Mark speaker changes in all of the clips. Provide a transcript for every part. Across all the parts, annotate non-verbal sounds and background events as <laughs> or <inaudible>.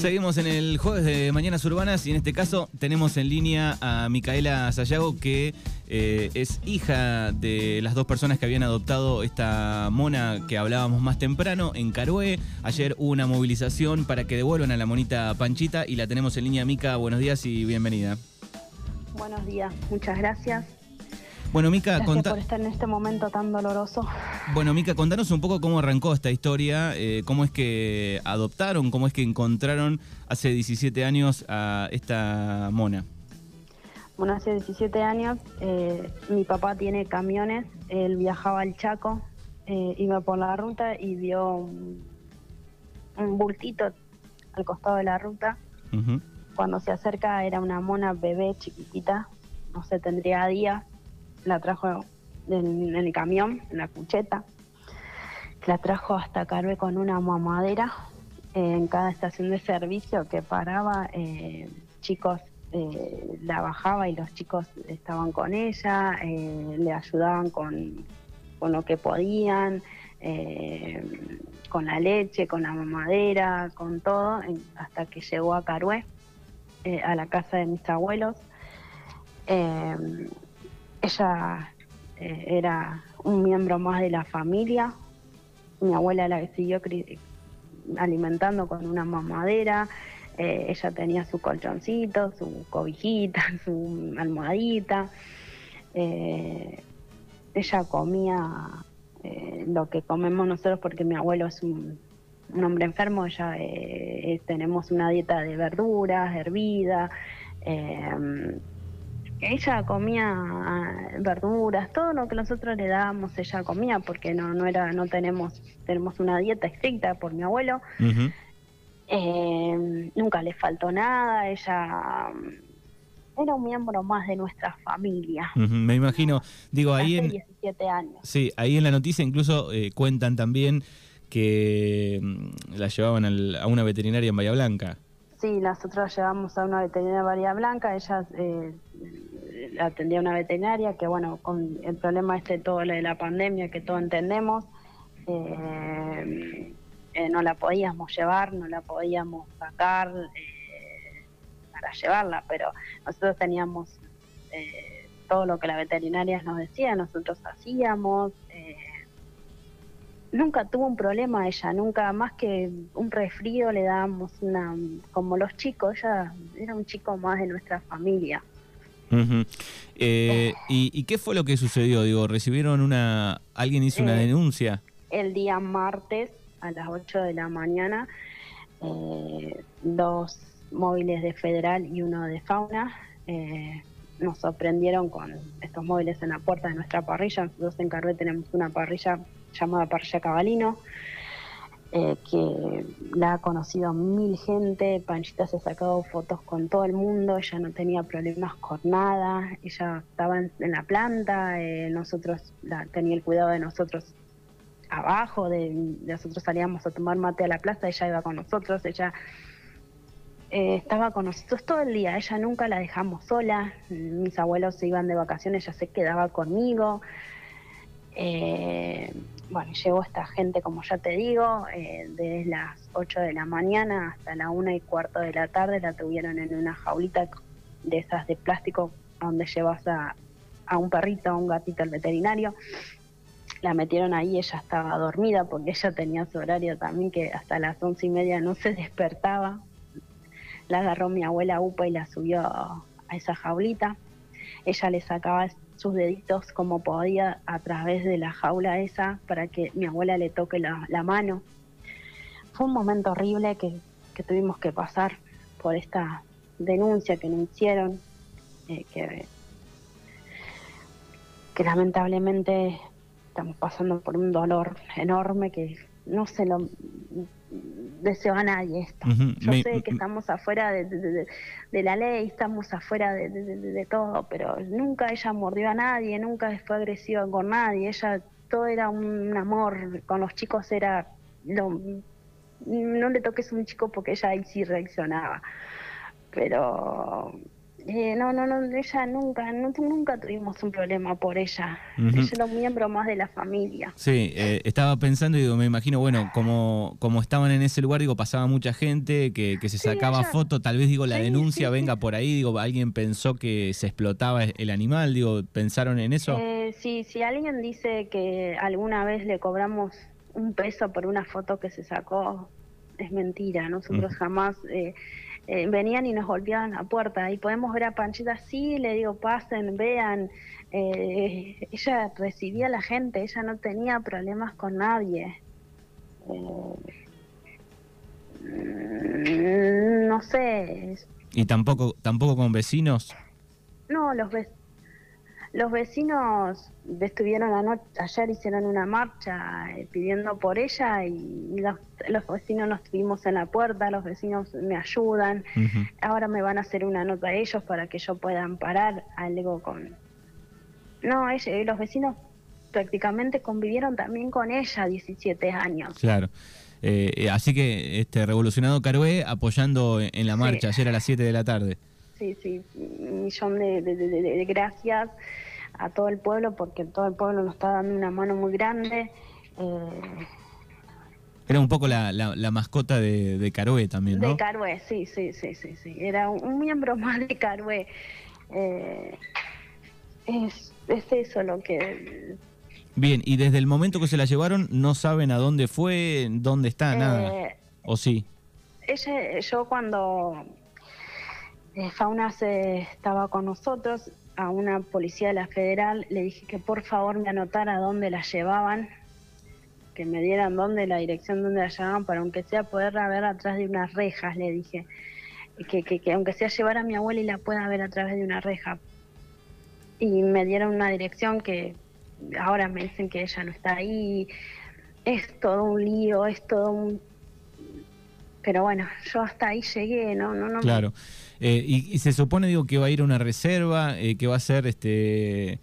Speaker 1: Seguimos en el jueves de Mañanas Urbanas y en este caso tenemos en línea a Micaela Sayago que eh, es hija de las dos personas que habían adoptado esta mona que hablábamos más temprano en Carué. Ayer hubo una movilización para que devuelvan a la monita Panchita y la tenemos en línea. Mica, buenos días y bienvenida.
Speaker 2: Buenos días, muchas gracias.
Speaker 1: Bueno, Mica,
Speaker 2: Gracias por estar en este momento tan doloroso.
Speaker 1: Bueno, Mica, contanos un poco cómo arrancó esta historia, eh, cómo es que adoptaron, cómo es que encontraron hace 17 años a esta mona.
Speaker 2: Bueno, hace 17 años eh, mi papá tiene camiones, él viajaba al Chaco, eh, iba por la ruta y vio un, un bultito al costado de la ruta. Cuando se acerca era una mona bebé chiquitita, no sé, tendría días. La trajo en, el camión, en la cucheta. La trajo hasta Carve con una mamadera. Eh, en cada estación de servicio que paraba, eh, chicos eh, la bajaba y los chicos estaban con ella, le ayudaban con, con lo que podían, con la leche, con la mamadera, con todo, hasta que llegó a Carué, a la casa de mis abuelos. Ella eh, era un miembro más de la familia. Mi abuela la siguió alimentando con una mamadera. Eh, ella tenía su colchoncito, su cobijita, <laughs> su almohadita. Eh, ella comía lo que comemos nosotros porque mi abuelo es un, hombre enfermo. Ella tenemos una dieta de verduras, hervidas. Ella comía ah, verduras, todo lo que nosotros le dábamos ella comía porque no no era no tenemos tenemos una dieta estricta por mi abuelo. Eh, nunca le faltó nada, ella mm, era un miembro más de nuestra familia.
Speaker 1: Me imagino, digo, ahí en,
Speaker 2: 17 años.
Speaker 1: sí, ahí en la noticia incluso eh, cuentan también que mm, la llevaban al- a una veterinaria en Bahía Blanca.
Speaker 2: Sí, nosotros la llevamos a una veterinaria Bahía Blanca, ella eh, atendía una veterinaria que bueno, con el problema este todo lo de la pandemia que todos entendemos, eh, eh, no la podíamos llevar, no la podíamos sacar eh, para llevarla, pero nosotros teníamos eh, todo lo que la veterinaria nos decía, nosotros hacíamos. nunca tuvo un problema ella, nunca más que un resfrío le dábamos una, como los chicos, ella era un chico más de nuestra familia.
Speaker 1: Ujú. Eh, ¿y, y qué fue lo que sucedió? Digo, recibieron una, alguien hizo una
Speaker 2: Eh,
Speaker 1: denuncia.
Speaker 2: El día martes a las 8 de la mañana, eh, dos móviles de Federal y uno de Fauna eh, nos sorprendieron con estos móviles en la puerta de nuestra parrilla. Nosotros en tenemos una parrilla llamada Parrilla Cabalino, eh, que la ha conocido mil gente. Panchita se ha sacado fotos con todo el mundo, ella no tenía problemas con nada, ella estaba en, la planta, eh, nosotros la, tenía el cuidado de nosotros abajo, de, de nosotros salíamos a tomar mate a la plaza, ella iba con nosotros, ella eh, estaba con nosotros todo el día, ella nunca la dejamos sola, mis abuelos se iban de vacaciones, ella se quedaba conmigo. Eh, bueno, llegó esta gente, como ya te digo, eh, desde las 8 de la mañana hasta la 1 y cuarto de la tarde la tuvieron en una jaulita de esas de plástico donde llevas a, a un perrito, a un gatito al veterinario. La metieron ahí, ella estaba dormida porque ella tenía su horario también que hasta las once y media no se despertaba. La agarró mi abuela Upa y la subió a esa jaulita. Ella le sacaba sus deditos como podía a través de la jaula esa para que mi abuela le toque la, mano. Fue un momento horrible que, que tuvimos que pasar por esta denuncia que nos hicieron, eh, que, que lamentablemente estamos pasando por un dolor enorme que no se lo deseo a nadie esto. Yo
Speaker 1: me-
Speaker 2: sé que estamos afuera de, de- de- de la ley, estamos afuera de, todo, pero nunca ella mordió a nadie, nunca fue agresiva con nadie, ella todo era un amor, con los chicos era lo- no le toques a un chico porque ella ahí sí reaccionaba, pero Eh, no, no, no, ella nunca, nunca tuvimos un problema por ella. Ella era un miembro más de la familia.
Speaker 1: Sí, eh, estaba pensando y digo, me imagino, bueno, como, como estaban en ese lugar, digo, pasaba mucha gente que, que se sacaba foto, tal vez digo, la denuncia venga por ahí, digo, alguien pensó que se explotaba el animal, digo, ¿pensaron en eso?
Speaker 2: Eh, sí, si alguien dice que alguna vez le cobramos un peso por una foto que se sacó, es mentira, nosotros jamás... Eh, venían y nos golpeaban la puerta y podemos ver a Panchita, sí, le digo, pasen, vean, eh, <laughs> ella recibía a la gente, ella no tenía problemas con nadie. Eh, no sé.
Speaker 1: ¿Y tampoco, tampoco con vecinos?
Speaker 2: No, los vecinos los vecinos estuvieron anoche, ayer hicieron una marcha eh, pidiendo por ella y los, vecinos nos tuvimos en la puerta, los vecinos me ayudan. Ahora me van a hacer una nota a ellos para que yo pueda amparar algo con... No, eh, los vecinos prácticamente convivieron también con ella 17 años.
Speaker 1: Claro. Eh, así que este revolucionado Carué apoyando en la marcha ayer a las 7 de la tarde
Speaker 2: sí, sí, un millón de, gracias a todo el pueblo porque todo el pueblo nos está dando una mano muy grande. Eh,
Speaker 1: era un poco la, mascota de, de Carué también, ¿no?
Speaker 2: De Carué, sí, sí, sí, sí, sí. Era un, miembro más de Carué. Eh, es, eso lo que...
Speaker 1: Bien, y desde el momento que se la llevaron, ¿no saben a dónde fue, dónde está, nada? Eh, ¿O sí?
Speaker 2: Ella, yo cuando eh, Fauna se estaba con nosotros, a una policía de la federal le dije que por favor me anotara dónde la llevaban, que me dieran dónde, la dirección donde la llevaban, para aunque sea poderla ver atrás de unas rejas, le dije. Que, que, aunque sea llevar a mi abuela y la pueda ver a través de una reja. Y me dieron una dirección que ahora me dicen que ella no está ahí. Es todo un lío, es todo un... Pero bueno, yo hasta ahí llegué, ¿no? no, no
Speaker 1: claro. Eh, y, se supone, digo, que va a ir a una reserva, eh, que va a ser este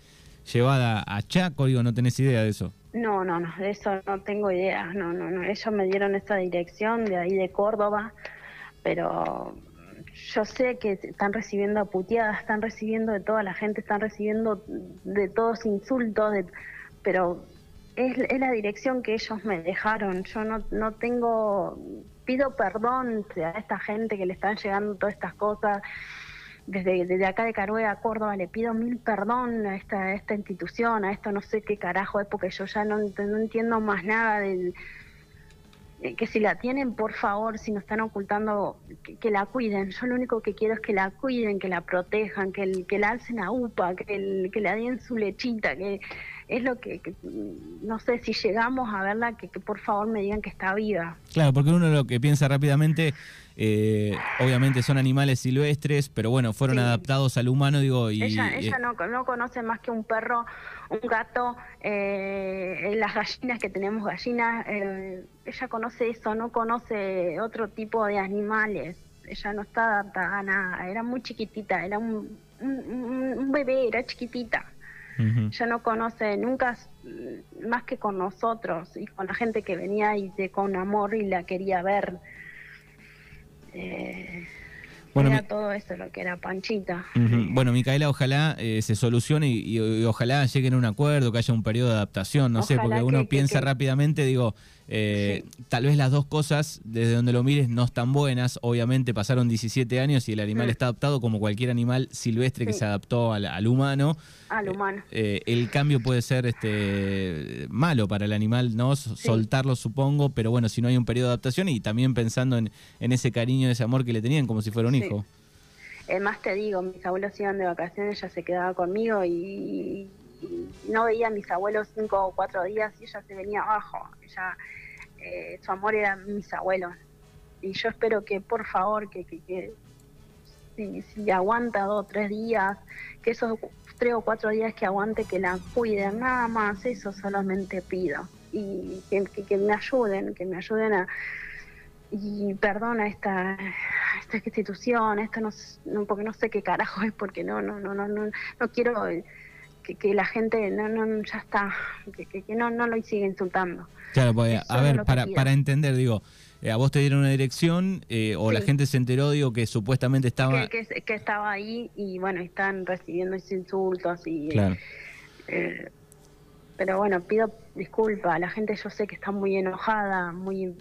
Speaker 1: llevada a Chaco, digo, ¿no tenés idea de eso?
Speaker 2: No, no, no, de eso no tengo idea, no, no, no, ellos me dieron esa dirección de ahí de Córdoba, pero yo sé que están recibiendo puteadas, están recibiendo de toda la gente, están recibiendo de todos insultos, pero es, es, la dirección que ellos me dejaron, yo no, no tengo pido perdón a esta gente que le están llegando todas estas cosas. Desde, desde acá de Carué a Córdoba le pido mil perdón a esta, esta institución, a esto no sé qué carajo es, porque yo ya no, no entiendo más nada del que si la tienen, por favor, si no están ocultando, que, la cuiden. Yo lo único que quiero es que la cuiden, que la protejan, que, que la alcen a UPA, que, que le den su lechita, que es lo que, no sé, si llegamos a verla, que, por favor me digan que está viva.
Speaker 1: Claro, porque uno lo que piensa rápidamente, eh, obviamente son animales silvestres, pero bueno, fueron adaptados al humano, digo, y...
Speaker 2: Ella, ella no, no conoce más que un perro, un gato, eh, las gallinas que tenemos gallinas, eh, ella conoce eso, no conoce otro tipo de animales, ella no está adaptada a nada, era muy chiquitita, era un, un bebé, era chiquitita. Ya no conoce nunca más que con nosotros y con la gente que venía y de con amor y la quería ver. Eh, bueno, era todo eso lo que era Panchita.
Speaker 1: Bueno, Micaela, ojalá eh, se solucione y, ojalá lleguen a un acuerdo, que haya un periodo de adaptación, no sé, porque uno piensa rápidamente, digo, eh, tal vez las dos cosas, desde donde lo mires, no están buenas. Obviamente pasaron 17 años y el animal mm. está adaptado como cualquier animal silvestre que se adaptó al, humano.
Speaker 2: Al humano.
Speaker 1: Eh, el cambio puede ser este malo para el animal, ¿no? Soltarlo, supongo, pero bueno, si no hay un periodo de adaptación y también pensando en, ese cariño, ese amor que le tenían como si fuera un hijo.
Speaker 2: Es más te digo, mis abuelos iban de vacaciones, ella se quedaba conmigo y, no veía a mis abuelos cinco o cuatro días y ella se venía abajo. Ella, eh, su amor era mis abuelos. Y yo espero que, por favor, que, que, si, aguanta dos o tres días, que esos tres o cuatro días que aguante, que la cuiden, nada más, eso solamente pido. Y que, me ayuden, que me ayuden a... Y perdona esta, esta institución, esto no, porque no sé qué carajo es, porque no, no, no, no, no, no quiero que, la gente no, no ya está, que, que, no, no lo sigue insultando.
Speaker 1: Claro, pues, a ver, para, para entender, digo, a vos te dieron una dirección o la gente se enteró, digo, que supuestamente estaba...
Speaker 2: Que, estaba ahí y bueno, están recibiendo esos insultos y... pero bueno, pido disculpas, la gente yo sé que está muy enojada, muy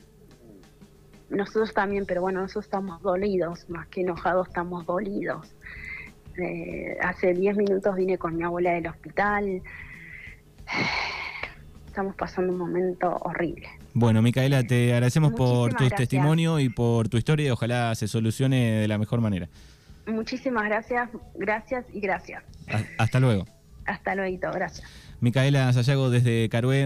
Speaker 2: nosotros también, pero bueno, nosotros estamos dolidos, más que enojados, estamos dolidos. Eh, hace 10 minutos vine con mi abuela del hospital. Estamos pasando un momento horrible.
Speaker 1: Bueno, Micaela, te agradecemos por tu testimonio y por tu historia y ojalá se solucione de la mejor manera.
Speaker 2: Muchísimas gracias, gracias y gracias.
Speaker 1: hasta luego.
Speaker 2: Hasta luego, gracias.
Speaker 1: Micaela Sayago desde Carué.